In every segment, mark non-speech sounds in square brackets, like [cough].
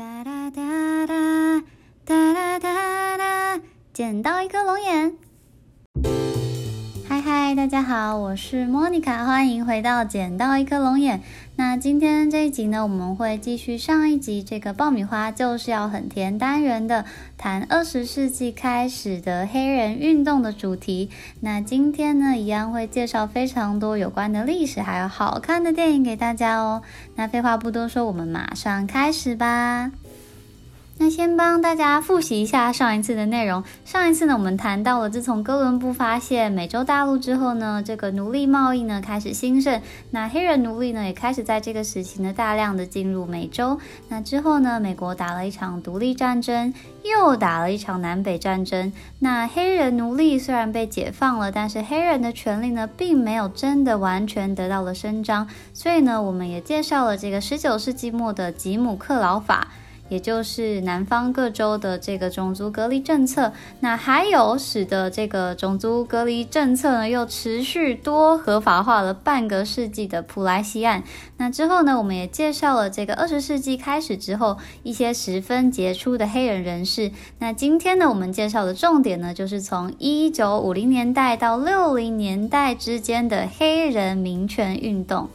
哒哒哒哒哒哒哒哒捡到一颗龙眼。嗨，大家好，我是莫妮卡，欢迎回到捡到一颗龙眼。那今天这一集呢，我们会继续上一集这个爆米花就是要很甜单元的，谈二十世纪开始的黑人运动的主题。那今天呢，一样会介绍非常多有关的历史，还有好看的电影给大家哦。那废话不多说，我们马上开始吧。那先帮大家复习一下上一次的内容。上一次呢，我们谈到了自从哥伦布发现美洲大陆之后呢，这个奴隶贸易呢开始兴盛，那黑人奴隶呢也开始在这个时期呢大量的进入美洲。那之后呢，美国打了一场独立战争，又打了一场南北战争。那黑人奴隶虽然被解放了，但是黑人的权利呢并没有真的完全得到了伸张。所以呢，我们也介绍了这个十九世纪末的吉姆克劳法。也就是南方各州的这个种族隔离政策，那还有使得这个种族隔离政策呢又持续多合法化了半个世纪的普莱西案。那之后呢，我们也介绍了这个二十世纪开始之后一些十分杰出的黑人人士。那今天呢，我们介绍的重点呢，就是从一九五零年代到六零年代之间的黑人民权运动。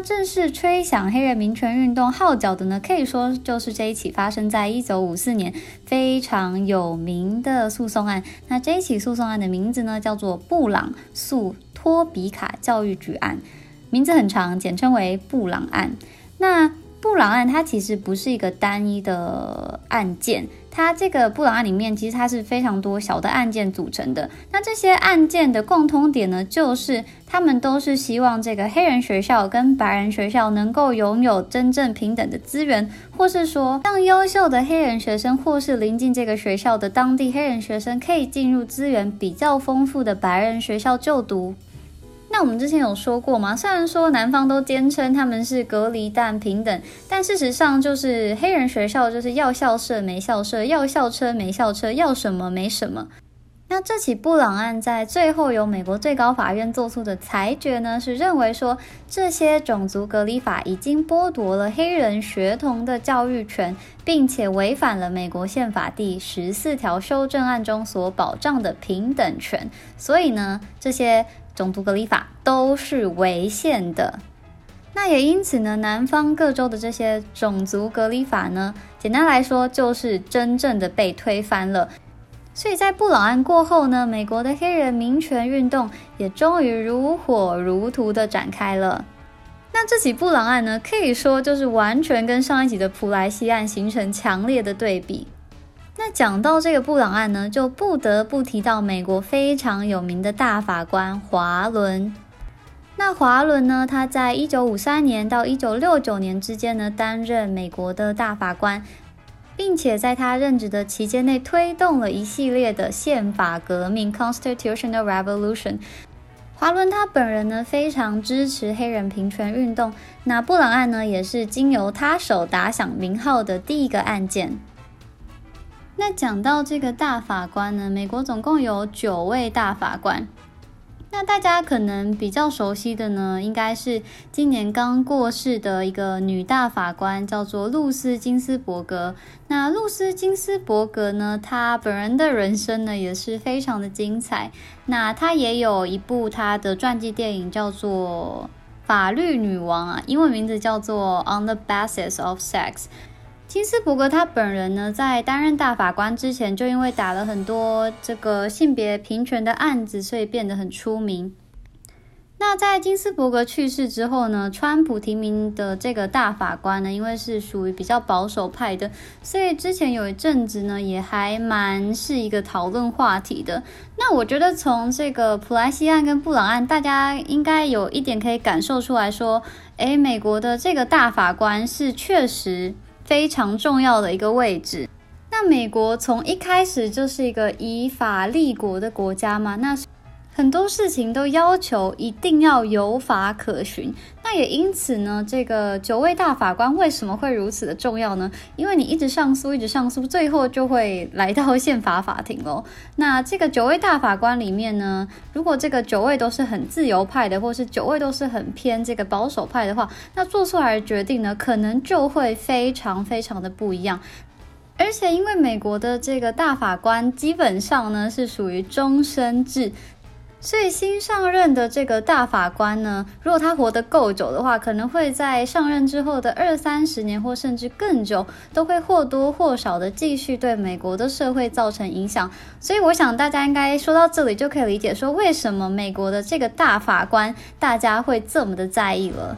正式吹响黑人民权运动号角的呢，可以说就是这一起发生在一九五四年非常有名的诉讼案。那这一起诉讼案的名字呢，叫做布朗诉托比卡教育局案，名字很长，简称为布朗案。那布朗案它其实不是一个单一的案件。它这个布朗案里面，其实它是非常多小的案件组成的。那这些案件的共通点呢，就是他们都是希望这个黑人学校跟白人学校能够拥有真正平等的资源，或是说让优秀的黑人学生或是临近这个学校的当地黑人学生可以进入资源比较丰富的白人学校就读。那我们之前有说过吗？虽然说南方都坚称他们是隔离但平等，但事实上就是黑人学校就是要校舍没校舍，要校车没校车，要什么没什么。那这起布朗案在最后由美国最高法院做出的裁决呢，是认为说这些种族隔离法已经剥夺了黑人学童的教育权，并且违反了美国宪法第十四条修正案中所保障的平等权，所以呢，这些。种族隔离法都是违宪的，那也因此呢，南方各州的这些种族隔离法呢，简单来说就是真正的被推翻了。所以在布朗案过后呢，美国的黑人民权运动也终于如火如荼的展开了。那这起布朗案呢，可以说就是完全跟上一集的普莱西案形成强烈的对比。那讲到这个布朗案呢，就不得不提到美国非常有名的大法官华伦。那华伦呢，他在一九五三年到一九六九年之间呢，担任美国的大法官，并且在他任职的期间内，推动了一系列的宪法革命 （Constitutional Revolution）。华伦他本人呢，非常支持黑人平权运动。那布朗案呢，也是经由他手打响名号的第一个案件。那讲到这个大法官呢，美国总共有九位大法官。那大家可能比较熟悉的呢，应该是今年刚过世的一个女大法官，叫做露丝金斯伯格。那露丝金斯伯格呢，她本人的人生呢也是非常的精彩。那她也有一部她的传记电影，叫做《法律女王》啊，英文名字叫做《On the Basis of Sex》。金斯伯格他本人呢，在担任大法官之前，就因为打了很多这个性别平权的案子，所以变得很出名。那在金斯伯格去世之后呢，川普提名的这个大法官呢，因为是属于比较保守派的，所以之前有一阵子呢，也还蛮是一个讨论话题的。那我觉得从这个普莱西案跟布朗案，大家应该有一点可以感受出来说，诶，美国的这个大法官是确实。非常重要的一个位置。那美国从一开始就是一个以法立国的国家嘛，那很多事情都要求一定要有法可循。那也因此呢，这个九位大法官为什么会如此的重要呢？因为你一直上诉，一直上诉，最后就会来到宪法法庭喽。[laughs] 那这个九位大法官里面呢，如果这个九位都是很自由派的，或是九位都是很偏这个保守派的话，那做出来的决定呢，可能就会非常非常的不一样。而且因为美国的这个大法官基本上呢是属于终身制。所以新上任的这个大法官呢，如果他活得够久的话，可能会在上任之后的二三十年或甚至更久，都会或多或少的继续对美国的社会造成影响。所以我想大家应该说到这里就可以理解说，为什么美国的这个大法官大家会这么的在意了。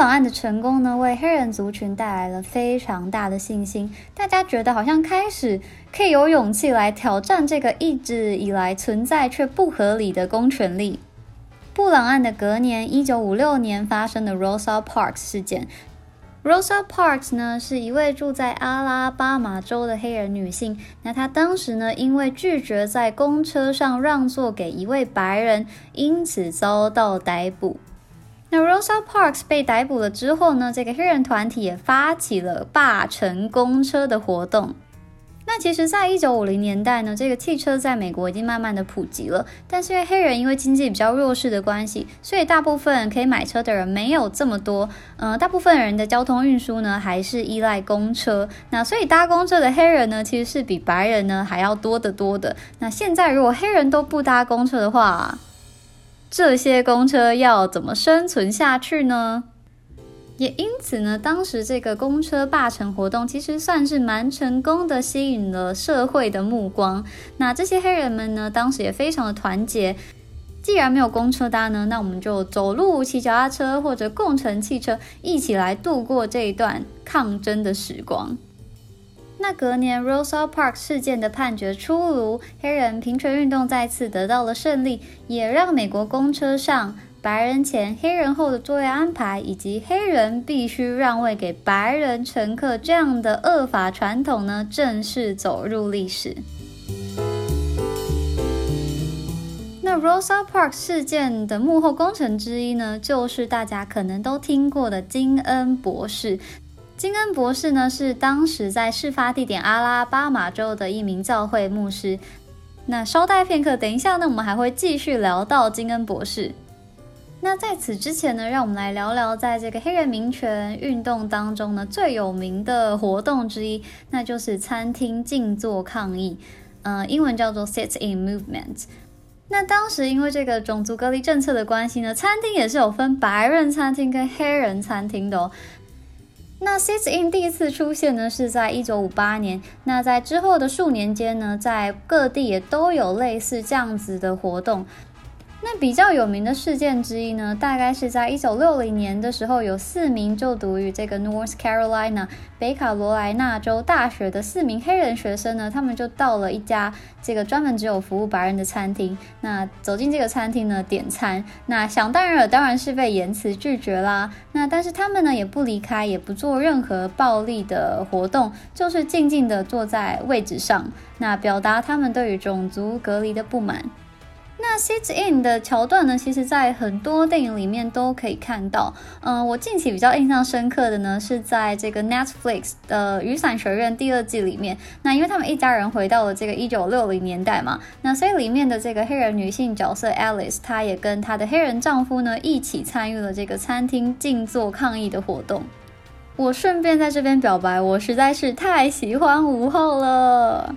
布朗案的成功呢，为黑人族群带来了非常大的信心。大家觉得好像开始可以有勇气来挑战这个一直以来存在却不合理的公权力。布朗案的隔年，一九五六年发生的 Rosa Parks 事件。Rosa Parks 呢，是一位住在阿拉巴马州的黑人女性。那她当时呢，因为拒绝在公车上让座给一位白人，因此遭到逮捕。那 Rosa Parks 被逮捕了之后呢，这个黑人团体也发起了霸乘公车的活动。那其实，在一九五零年代呢，这个汽车在美国已经慢慢的普及了，但是因为黑人因为经济比较弱势的关系，所以大部分可以买车的人没有这么多。嗯，大部分人的交通运输呢，还是依赖公车。那所以搭公车的黑人呢，其实是比白人呢还要多得多的。那现在如果黑人都不搭公车的话，这些公车要怎么生存下去呢？也因此呢，当时这个公车霸乘活动其实算是蛮成功的，吸引了社会的目光。那这些黑人们呢，当时也非常的团结。既然没有公车搭呢，那我们就走路、骑脚踏车或者共乘汽车，一起来度过这一段抗争的时光。那隔年，Rosa Parks 事件的判决出炉，黑人平权运动再次得到了胜利，也让美国公车上白人前、黑人后的座位安排，以及黑人必须让位给白人乘客这样的恶法传统呢，正式走入历史。那 Rosa Park 事件的幕后功臣之一呢，就是大家可能都听过的金恩博士。金恩博士呢，是当时在事发地点阿拉巴马州的一名教会牧师。那稍待片刻，等一下呢，我们还会继续聊到金恩博士。那在此之前呢，让我们来聊聊在这个黑人民权运动当中呢最有名的活动之一，那就是餐厅静坐抗议，呃，英文叫做 Sit-in Movement。那当时因为这个种族隔离政策的关系呢，餐厅也是有分白人餐厅跟黑人餐厅的哦。那 Sit In 第一次出现呢，是在一九五八年。那在之后的数年间呢，在各地也都有类似这样子的活动。那比较有名的事件之一呢，大概是在一九六零年的时候，有四名就读于这个 North Carolina 北卡罗来纳州大学的四名黑人学生呢，他们就到了一家这个专门只有服务白人的餐厅。那走进这个餐厅呢，点餐，那想当然了，当然是被严词拒绝啦。那但是他们呢，也不离开，也不做任何暴力的活动，就是静静的坐在位置上，那表达他们对于种族隔离的不满。那 sit in 的桥段呢，其实在很多电影里面都可以看到。嗯，我近期比较印象深刻的呢，是在这个 Netflix 的《雨伞学院》第二季里面。那因为他们一家人回到了这个一九六零年代嘛，那所以里面的这个黑人女性角色 Alice，她也跟她的黑人丈夫呢一起参与了这个餐厅静坐抗议的活动。我顺便在这边表白，我实在是太喜欢午后了。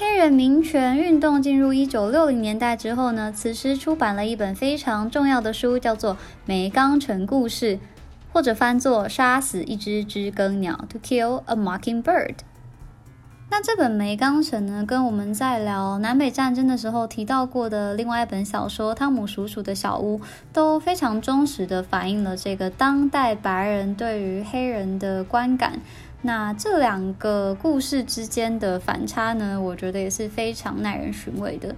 黑人民权运动进入一九六零年代之后呢，此时出版了一本非常重要的书，叫做《梅冈城故事》，或者翻作《杀死一只知更鸟》（To Kill a Mockingbird）。那这本《梅冈城》呢，跟我们在聊南北战争的时候提到过的另外一本小说《汤姆叔叔的小屋》，都非常忠实的反映了这个当代白人对于黑人的观感。那这两个故事之间的反差呢，我觉得也是非常耐人寻味的。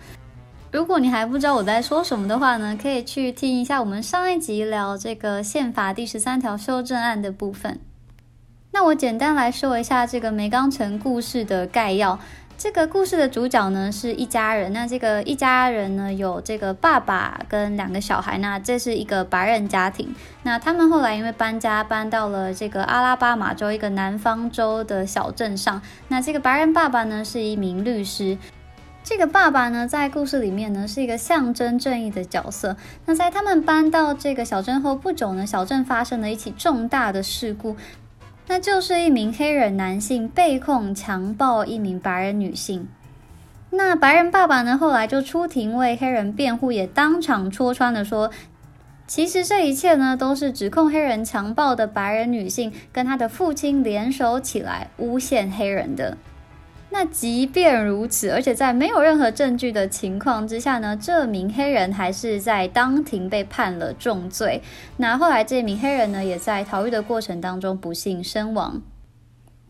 如果你还不知道我在说什么的话呢，可以去听一下我们上一集聊这个宪法第十三条修正案的部分。那我简单来说一下这个梅冈城故事的概要。这个故事的主角呢是一家人，那这个一家人呢有这个爸爸跟两个小孩，那这是一个白人家庭。那他们后来因为搬家搬到了这个阿拉巴马州一个南方州的小镇上。那这个白人爸爸呢是一名律师。这个爸爸呢，在故事里面呢，是一个象征正义的角色。那在他们搬到这个小镇后不久呢，小镇发生了一起重大的事故，那就是一名黑人男性被控强暴一名白人女性。那白人爸爸呢，后来就出庭为黑人辩护，也当场戳穿了说，其实这一切呢，都是指控黑人强暴的白人女性跟他的父亲联手起来诬陷黑人的。那即便如此，而且在没有任何证据的情况之下呢，这名黑人还是在当庭被判了重罪。那后来这名黑人呢，也在逃狱的过程当中不幸身亡。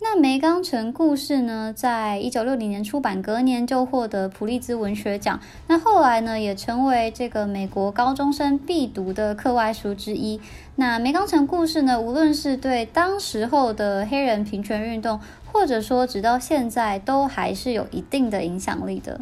那梅冈城故事呢，在一九六零年出版，隔年就获得普利兹文学奖。那后来呢，也成为这个美国高中生必读的课外书之一。那梅冈城故事呢，无论是对当时候的黑人平权运动，或者说直到现在，都还是有一定的影响力的。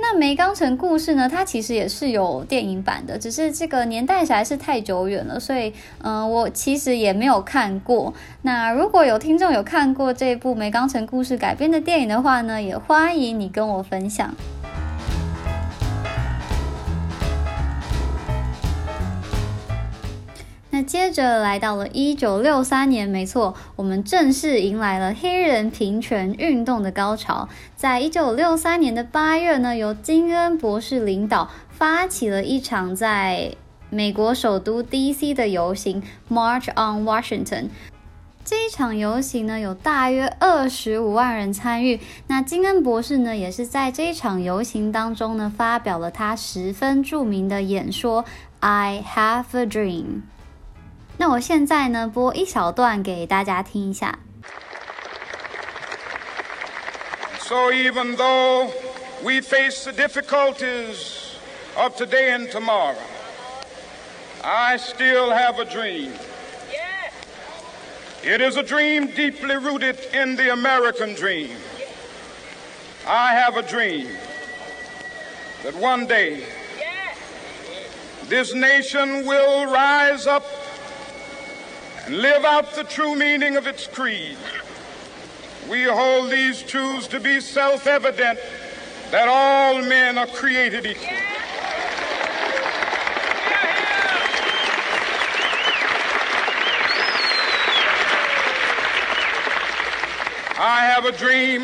那梅钢城故事呢？它其实也是有电影版的，只是这个年代实在是太久远了，所以嗯，我其实也没有看过。那如果有听众有看过这部梅钢城故事改编的电影的话呢，也欢迎你跟我分享。接着来到了一九六三年，没错，我们正式迎来了黑人平权运动的高潮。在一九六三年的八月呢，由金恩博士领导发起了一场在美国首都 D.C. 的游行 （March on Washington）。这一场游行呢，有大约二十五万人参与。那金恩博士呢，也是在这一场游行当中呢，发表了他十分著名的演说：“I have a dream。”那我现在呢，播一小段给大家听一下。So even though we face the difficulties of today and tomorrow, I still have a dream. It is a dream deeply rooted in the American dream. I have a dream that one day this nation will rise up and live out the true meaning of its creed. We hold these truths to be self evident that all men are created equal. I have a dream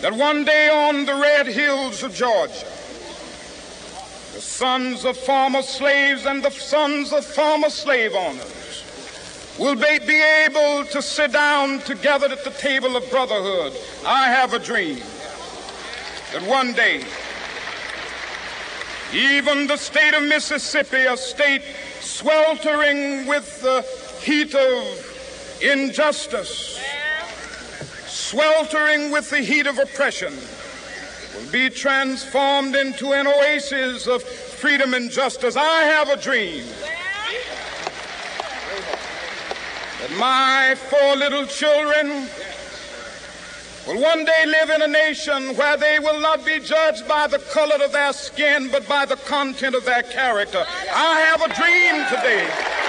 that one day on the red hills of Georgia, the sons of former slaves and the sons of former slave owners will be, be able to sit down together at the table of brotherhood. I have a dream that one day, even the state of Mississippi, a state sweltering with the heat of injustice, sweltering with the heat of oppression, will be transformed into an oasis of freedom and justice. I have a dream that my four little children will one day live in a nation where they will not be judged by the color of their skin, but by the content of their character. I have a dream today.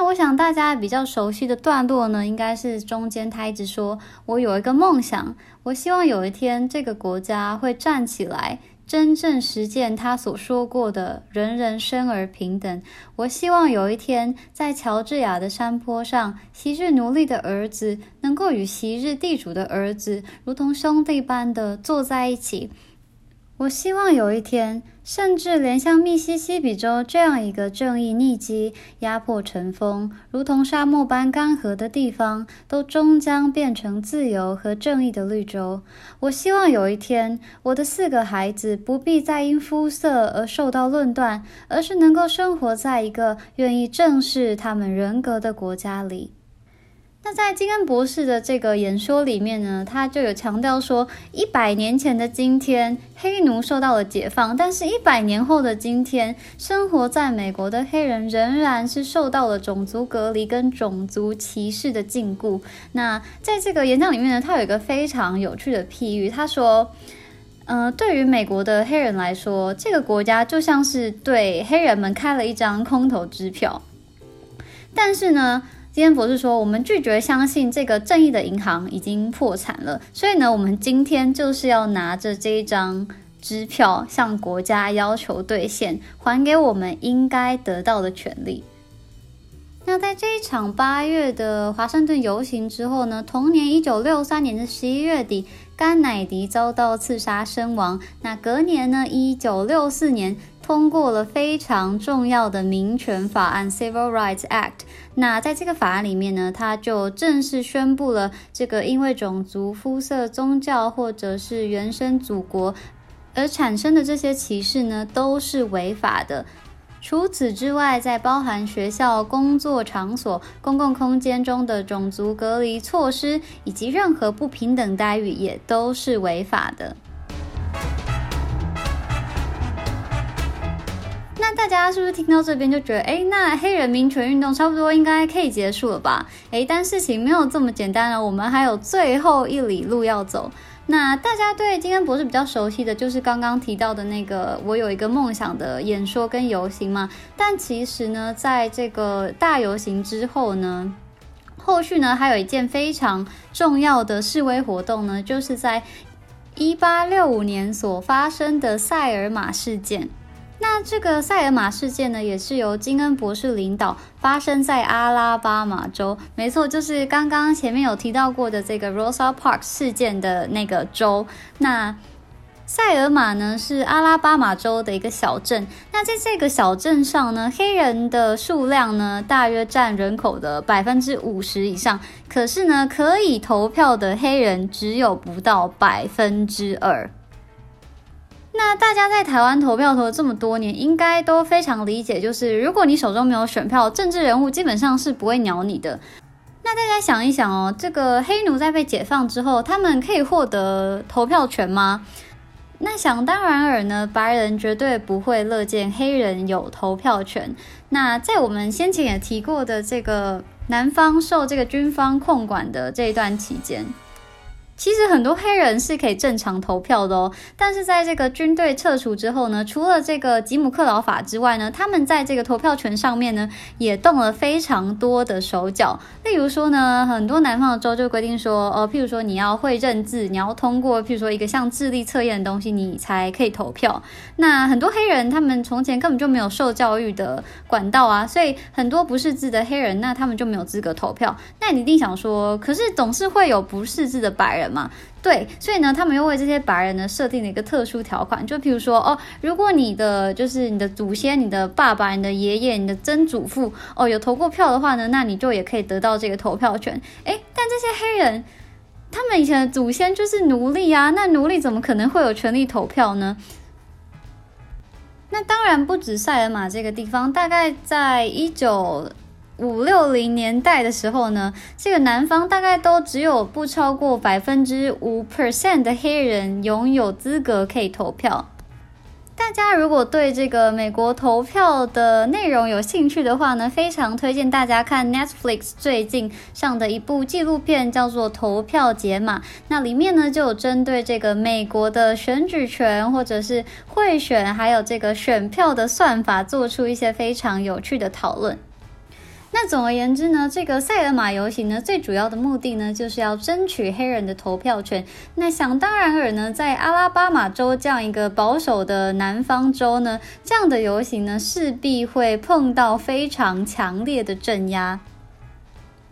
那我想大家比较熟悉的段落呢，应该是中间他一直说：“我有一个梦想，我希望有一天这个国家会站起来，真正实践他所说过的‘人人生而平等’。我希望有一天，在乔治亚的山坡上，昔日奴隶的儿子能够与昔日地主的儿子如同兄弟般的坐在一起。”我希望有一天，甚至连像密西西比州这样一个正义逆击、压迫成风、如同沙漠般干涸的地方，都终将变成自由和正义的绿洲。我希望有一天，我的四个孩子不必再因肤色而受到论断，而是能够生活在一个愿意正视他们人格的国家里。那在金恩博士的这个演说里面呢，他就有强调说，一百年前的今天，黑奴受到了解放，但是，一百年后的今天，生活在美国的黑人仍然是受到了种族隔离跟种族歧视的禁锢。那在这个演讲里面呢，他有一个非常有趣的譬喻，他说，呃，对于美国的黑人来说，这个国家就像是对黑人们开了一张空头支票，但是呢。今天博士说，我们拒绝相信这个正义的银行已经破产了，所以呢，我们今天就是要拿着这一张支票向国家要求兑现，还给我们应该得到的权利。那在这一场八月的华盛顿游行之后呢，同年一九六三年的十一月底，甘乃迪遭到刺杀身亡。那隔年呢，一九六四年。通过了非常重要的民权法案 （Civil Rights Act）。那在这个法案里面呢，它就正式宣布了这个因为种族、肤色、宗教或者是原生祖国而产生的这些歧视呢，都是违法的。除此之外，在包含学校、工作场所、公共空间中的种族隔离措施以及任何不平等待遇，也都是违法的。那大家是不是听到这边就觉得，哎，那黑人民权运动差不多应该可以结束了吧？哎，但事情没有这么简单了，我们还有最后一里路要走。那大家对金恩博士比较熟悉的就是刚刚提到的那个“我有一个梦想”的演说跟游行嘛。但其实呢，在这个大游行之后呢，后续呢还有一件非常重要的示威活动呢，就是在一八六五年所发生的塞尔玛事件。那这个塞尔玛事件呢，也是由金恩博士领导，发生在阿拉巴马州。没错，就是刚刚前面有提到过的这个 Rosa Park 事件的那个州。那塞尔玛呢，是阿拉巴马州的一个小镇。那在这个小镇上呢，黑人的数量呢，大约占人口的百分之五十以上。可是呢，可以投票的黑人只有不到百分之二。那大家在台湾投票投了这么多年，应该都非常理解，就是如果你手中没有选票，政治人物基本上是不会鸟你的。那大家想一想哦，这个黑奴在被解放之后，他们可以获得投票权吗？那想当然尔呢，白人绝对不会乐见黑人有投票权。那在我们先前也提过的这个南方受这个军方控管的这一段期间。其实很多黑人是可以正常投票的哦，但是在这个军队撤除之后呢，除了这个吉姆克劳法之外呢，他们在这个投票权上面呢，也动了非常多的手脚。例如说呢，很多南方的州就规定说，呃，譬如说你要会认字，你要通过譬如说一个像智力测验的东西，你才可以投票。那很多黑人他们从前根本就没有受教育的管道啊，所以很多不识字的黑人，那他们就没有资格投票。那你一定想说，可是总是会有不识字的白人。嘛，对，所以呢，他们又为这些白人呢设定了一个特殊条款，就譬如说，哦，如果你的就是你的祖先、你的爸爸、你的爷爷、你的曾祖父，哦，有投过票的话呢，那你就也可以得到这个投票权。诶，但这些黑人，他们以前的祖先就是奴隶啊，那奴隶怎么可能会有权利投票呢？那当然不止塞尔玛这个地方，大概在一九。五六零年代的时候呢，这个南方大概都只有不超过百分之五 percent 的黑人拥有资格可以投票。大家如果对这个美国投票的内容有兴趣的话呢，非常推荐大家看 Netflix 最近上的一部纪录片，叫做《投票解码》。那里面呢就有针对这个美国的选举权，或者是贿选，还有这个选票的算法，做出一些非常有趣的讨论。那总而言之呢，这个塞尔玛游行呢，最主要的目的呢，就是要争取黑人的投票权。那想当然尔呢，在阿拉巴马州这样一个保守的南方州呢，这样的游行呢，势必会碰到非常强烈的镇压。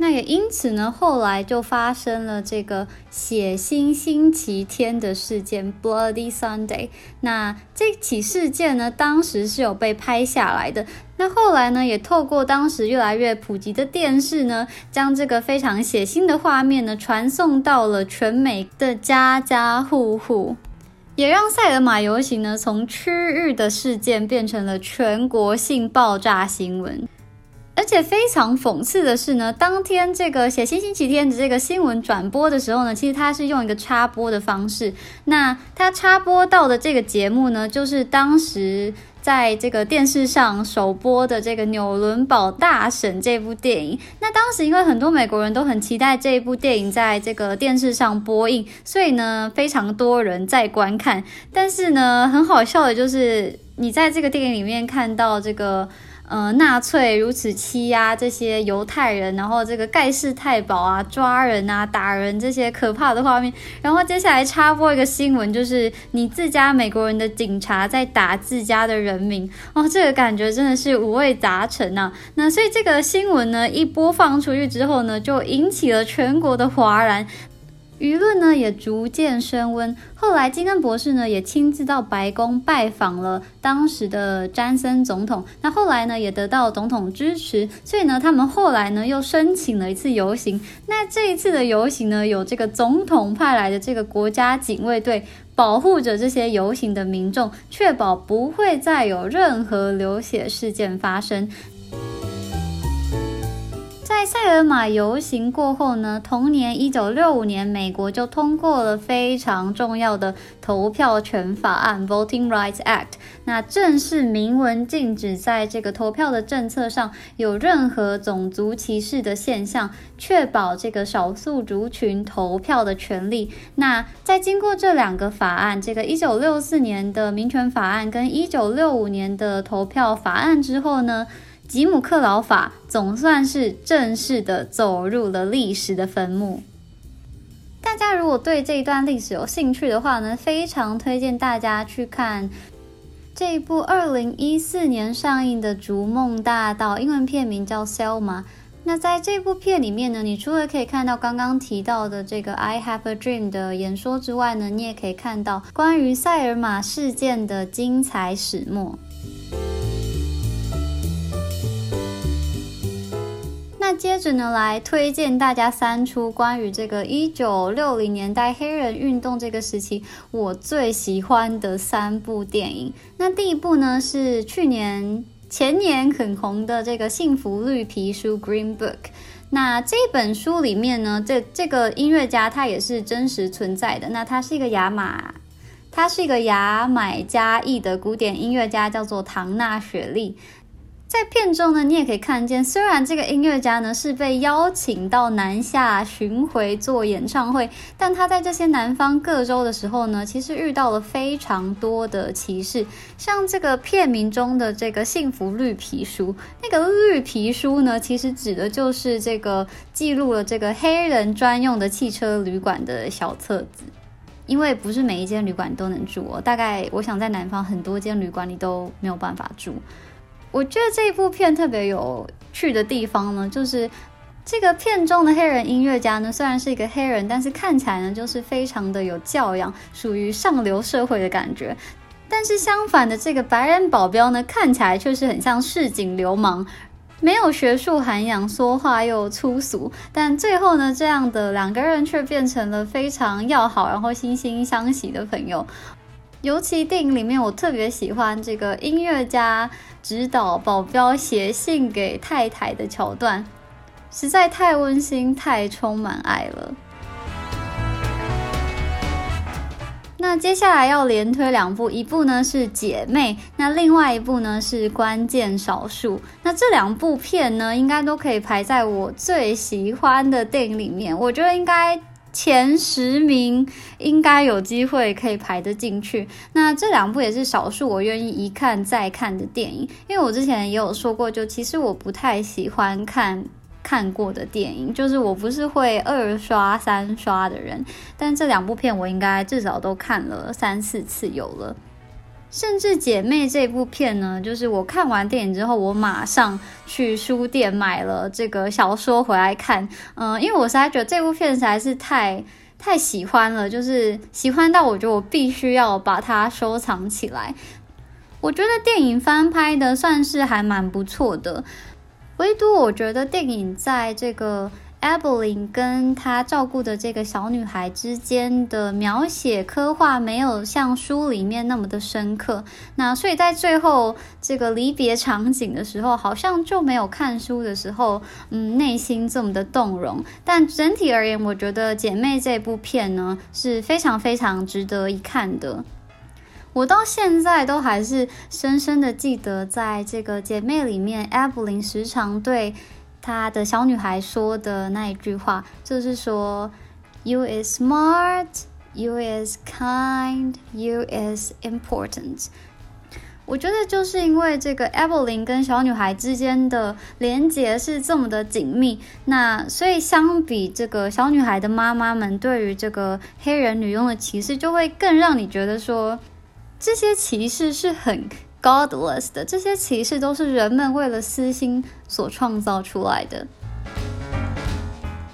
那也因此呢，后来就发生了这个血腥星期天的事件 （Bloody Sunday）。那这起事件呢，当时是有被拍下来的。那后来呢，也透过当时越来越普及的电视呢，将这个非常血腥的画面呢，传送到了全美的家家户户，也让塞尔玛游行呢，从区域的事件变成了全国性爆炸新闻。而且非常讽刺的是呢，当天这个写星星期天的这个新闻转播的时候呢，其实它是用一个插播的方式。那它插播到的这个节目呢，就是当时。在这个电视上首播的这个《纽伦堡大审》这部电影，那当时因为很多美国人都很期待这一部电影在这个电视上播映，所以呢，非常多人在观看。但是呢，很好笑的就是，你在这个电影里面看到这个。呃，纳粹如此欺压这些犹太人，然后这个盖世太保啊，抓人啊，打人这些可怕的画面，然后接下来插播一个新闻，就是你自家美国人的警察在打自家的人民，哦，这个感觉真的是五味杂陈呐。那所以这个新闻呢，一播放出去之后呢，就引起了全国的哗然。舆论呢也逐渐升温，后来金恩博士呢也亲自到白宫拜访了当时的詹森总统，那后来呢也得到总统支持，所以呢他们后来呢又申请了一次游行，那这一次的游行呢有这个总统派来的这个国家警卫队保护着这些游行的民众，确保不会再有任何流血事件发生。在塞尔玛游行过后呢，同年一九六五年，美国就通过了非常重要的投票权法案 （Voting Rights Act）。那正式明文禁止在这个投票的政策上有任何种族歧视的现象，确保这个少数族群投票的权利。那在经过这两个法案，这个一九六四年的民权法案跟一九六五年的投票法案之后呢？吉姆克劳法总算是正式的走入了历史的坟墓。大家如果对这一段历史有兴趣的话呢，非常推荐大家去看这一部二零一四年上映的《逐梦大道》，英文片名叫《Selma》。那在这部片里面呢，你除了可以看到刚刚提到的这个《I Have a Dream》的演说之外呢，你也可以看到关于塞尔玛事件的精彩始末。那接着呢，来推荐大家三出关于这个一九六零年代黑人运动这个时期我最喜欢的三部电影。那第一部呢是去年前年很红的这个《幸福绿皮书》（Green Book）。那这本书里面呢，这这个音乐家他也是真实存在的。那他是一个牙马，他是一个牙买加裔的古典音乐家，叫做唐纳雪莉。在片中呢，你也可以看见，虽然这个音乐家呢是被邀请到南下巡回做演唱会，但他在这些南方各州的时候呢，其实遇到了非常多的歧视。像这个片名中的这个“幸福绿皮书”，那个绿皮书呢，其实指的就是这个记录了这个黑人专用的汽车旅馆的小册子。因为不是每一间旅馆都能住哦，大概我想在南方很多间旅馆里都没有办法住。我觉得这一部片特别有趣的地方呢，就是这个片中的黑人音乐家呢，虽然是一个黑人，但是看起来呢，就是非常的有教养，属于上流社会的感觉。但是相反的，这个白人保镖呢，看起来却是很像市井流氓，没有学术涵养，说话又粗俗。但最后呢，这样的两个人却变成了非常要好，然后惺惺相惜的朋友。尤其电影里面，我特别喜欢这个音乐家指导保镖写信给太太的桥段，实在太温馨、太充满爱了。那接下来要连推两部，一部呢是《姐妹》，那另外一部呢是《关键少数》。那这两部片呢，应该都可以排在我最喜欢的电影里面。我觉得应该。前十名应该有机会可以排得进去。那这两部也是少数我愿意一看再看的电影，因为我之前也有说过，就其实我不太喜欢看看过的电影，就是我不是会二刷三刷的人。但这两部片我应该至少都看了三四次有了。甚至姐妹这部片呢，就是我看完电影之后，我马上去书店买了这个小说回来看。嗯，因为我实在觉得这部片实在是太太喜欢了，就是喜欢到我觉得我必须要把它收藏起来。我觉得电影翻拍的算是还蛮不错的，唯独我觉得电影在这个 Evelyn 跟她照顾的这个小女孩之间的描写刻画没有像书里面那么的深刻，那所以在最后这个离别场景的时候，好像就没有看书的时候，嗯，内心这么的动容。但整体而言，我觉得《姐妹》这部片呢是非常非常值得一看的。我到现在都还是深深的记得，在这个《姐妹》里面，Evelyn 时常对。她的小女孩说的那一句话，就是说：“You is smart, you is kind, you is important。”我觉得就是因为这个 Evelyn 跟小女孩之间的连结是这么的紧密，那所以相比这个小女孩的妈妈们对于这个黑人女佣的歧视，就会更让你觉得说这些歧视是很。Godless 的这些歧视都是人们为了私心所创造出来的。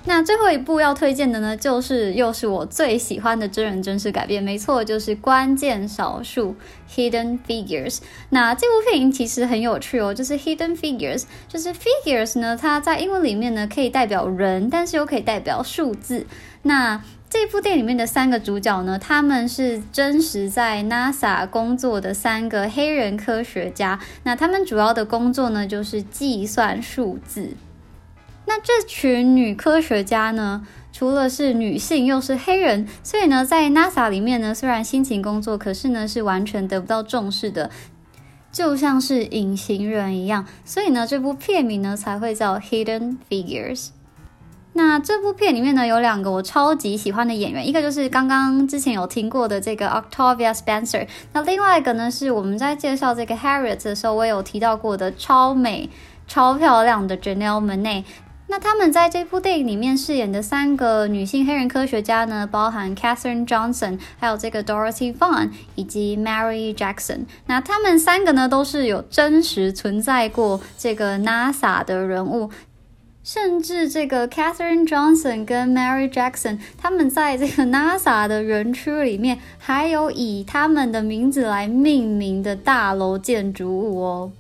那最后一部要推荐的呢，就是又是我最喜欢的真人真事改编，没错，就是《关键少数》（Hidden Figures）。那这部电影其实很有趣哦，就是 Hidden Figures，就是 Figures 呢，它在英文里面呢可以代表人，但是又可以代表数字。那这部电影里面的三个主角呢，他们是真实在 NASA 工作的三个黑人科学家。那他们主要的工作呢，就是计算数字。那这群女科学家呢，除了是女性，又是黑人，所以呢，在 NASA 里面呢，虽然辛勤工作，可是呢，是完全得不到重视的，就像是隐形人一样。所以呢，这部片名呢，才会叫 Hidden Figures。那这部片里面呢，有两个我超级喜欢的演员，一个就是刚刚之前有听过的这个 Octavia Spencer，那另外一个呢，是我们在介绍这个 Harriet 的时候，我有提到过的超美、超漂亮的 Janelle Monae。那他们在这部电影里面饰演的三个女性黑人科学家呢，包含 Catherine Johnson，还有这个 Dorothy Vaughan 以及 Mary Jackson。那他们三个呢，都是有真实存在过这个 NASA 的人物。甚至这个 Catherine Johnson 跟 Mary Jackson，他们在这个 [laughs] NASA 的园区里面，还有以他们的名字来命名的大楼建筑物哦。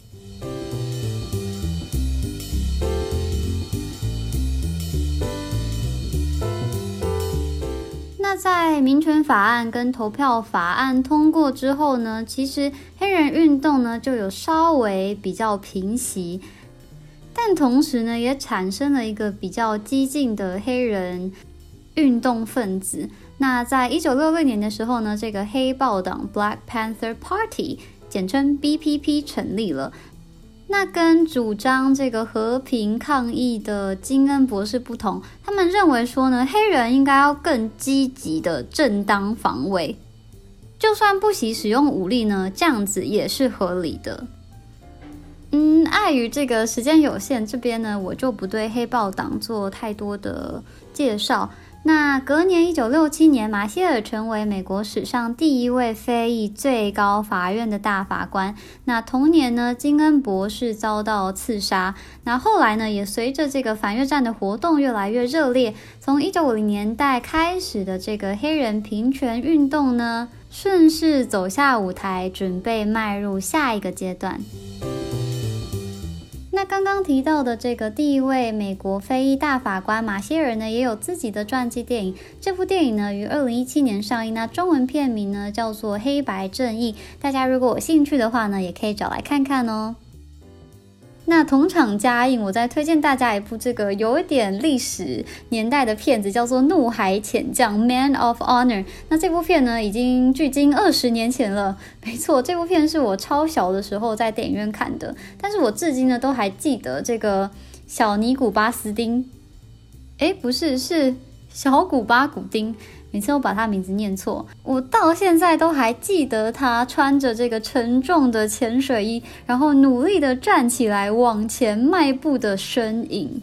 那在民权法案跟投票法案通过之后呢，其实黑人运动呢就有稍微比较平息。但同时呢，也产生了一个比较激进的黑人运动分子。那在一九六六年的时候呢，这个黑豹党 （Black Panther Party） 简称 BPP 成立了。那跟主张这个和平抗议的金恩博士不同，他们认为说呢，黑人应该要更积极的正当防卫，就算不惜使用武力呢，这样子也是合理的。嗯，碍于这个时间有限，这边呢我就不对黑豹党做太多的介绍。那隔年，一九六七年，马歇尔成为美国史上第一位非裔最高法院的大法官。那同年呢，金恩博士遭到刺杀。那后来呢，也随着这个反越战的活动越来越热烈，从一九五零年代开始的这个黑人平权运动呢，顺势走下舞台，准备迈入下一个阶段。那刚刚提到的这个第一位美国非裔大法官马歇尔呢，也有自己的传记电影。这部电影呢，于二零一七年上映。那中文片名呢，叫做《黑白正义》。大家如果有兴趣的话呢，也可以找来看看哦。那同场加映，我再推荐大家一部这个有一点历史年代的片子，叫做《怒海潜将》（Man of Honor）。那这部片呢，已经距今二十年前了。没错，这部片是我超小的时候在电影院看的，但是我至今呢都还记得这个小尼古巴斯丁。诶，不是，是小古巴古丁。每次我把他名字念错，我到现在都还记得他穿着这个沉重的潜水衣，然后努力的站起来往前迈步的身影。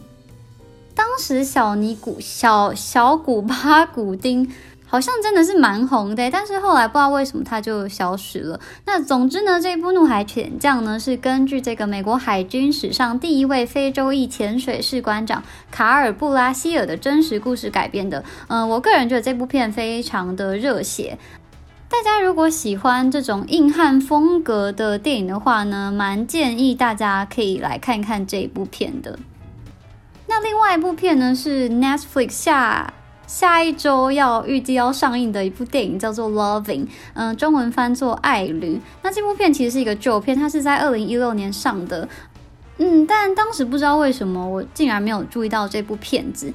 当时小尼古小小古巴古丁。好像真的是蛮红的，但是后来不知道为什么它就消失了。那总之呢，这部《怒海潜将》呢是根据这个美国海军史上第一位非洲裔潜水士官长卡尔布拉希尔的真实故事改编的。嗯，我个人觉得这部片非常的热血。大家如果喜欢这种硬汉风格的电影的话呢，蛮建议大家可以来看看这一部片的。那另外一部片呢是 Netflix 下下一周要预计要上映的一部电影，叫做《Loving》，嗯，中文翻作《爱侣》。那这部片其实是一个旧片，它是在二零一六年上的，嗯，但当时不知道为什么我竟然没有注意到这部片子。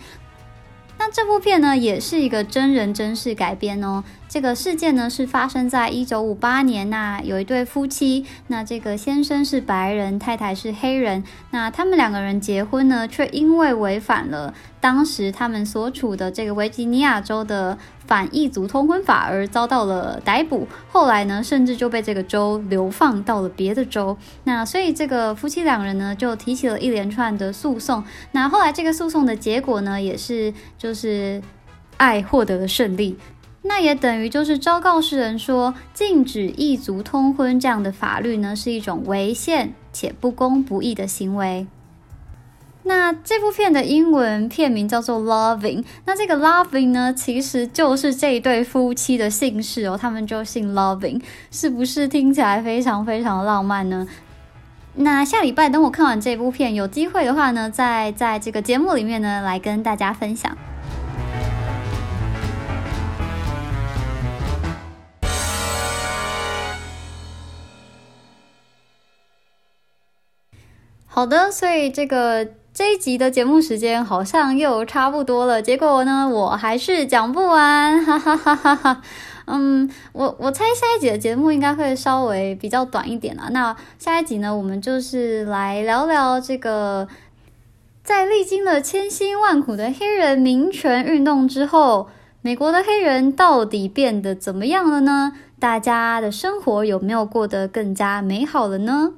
那这部片呢，也是一个真人真事改编哦。这个事件呢，是发生在一九五八年。那有一对夫妻，那这个先生是白人，太太是黑人。那他们两个人结婚呢，却因为违反了当时他们所处的这个维吉尼亚州的反异族通婚法而遭到了逮捕。后来呢，甚至就被这个州流放到了别的州。那所以这个夫妻两人呢，就提起了一连串的诉讼。那后来这个诉讼的结果呢，也是就是爱获得了胜利。那也等于就是昭告世人说，禁止异族通婚这样的法律呢，是一种违宪且不公不义的行为。那这部片的英文片名叫做《Loving》，那这个 Loving 呢，其实就是这一对夫妻的姓氏哦，他们就姓 Loving，是不是听起来非常非常浪漫呢？那下礼拜等我看完这部片，有机会的话呢，再在这个节目里面呢，来跟大家分享。好的，所以这个这一集的节目时间好像又差不多了。结果呢，我还是讲不完，[laughs] 哈哈哈哈哈。嗯，我我猜下一集的节目应该会稍微比较短一点啊。那下一集呢，我们就是来聊聊这个，在历经了千辛万苦的黑人民权运动之后，美国的黑人到底变得怎么样了呢？大家的生活有没有过得更加美好了呢？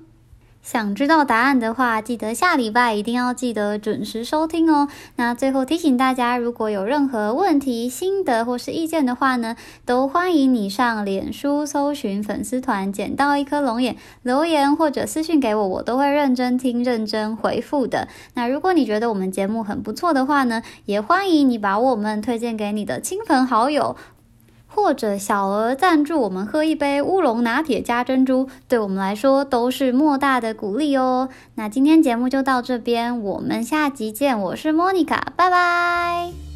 想知道答案的话，记得下礼拜一定要记得准时收听哦。那最后提醒大家，如果有任何问题、心得或是意见的话呢，都欢迎你上脸书搜寻粉丝团“捡到一颗龙眼”留言或者私信给我，我都会认真听、认真回复的。那如果你觉得我们节目很不错的话呢，也欢迎你把我们推荐给你的亲朋好友。或者小额赞助我们喝一杯乌龙拿铁加珍珠，对我们来说都是莫大的鼓励哦。那今天节目就到这边，我们下集见。我是莫妮卡，拜拜。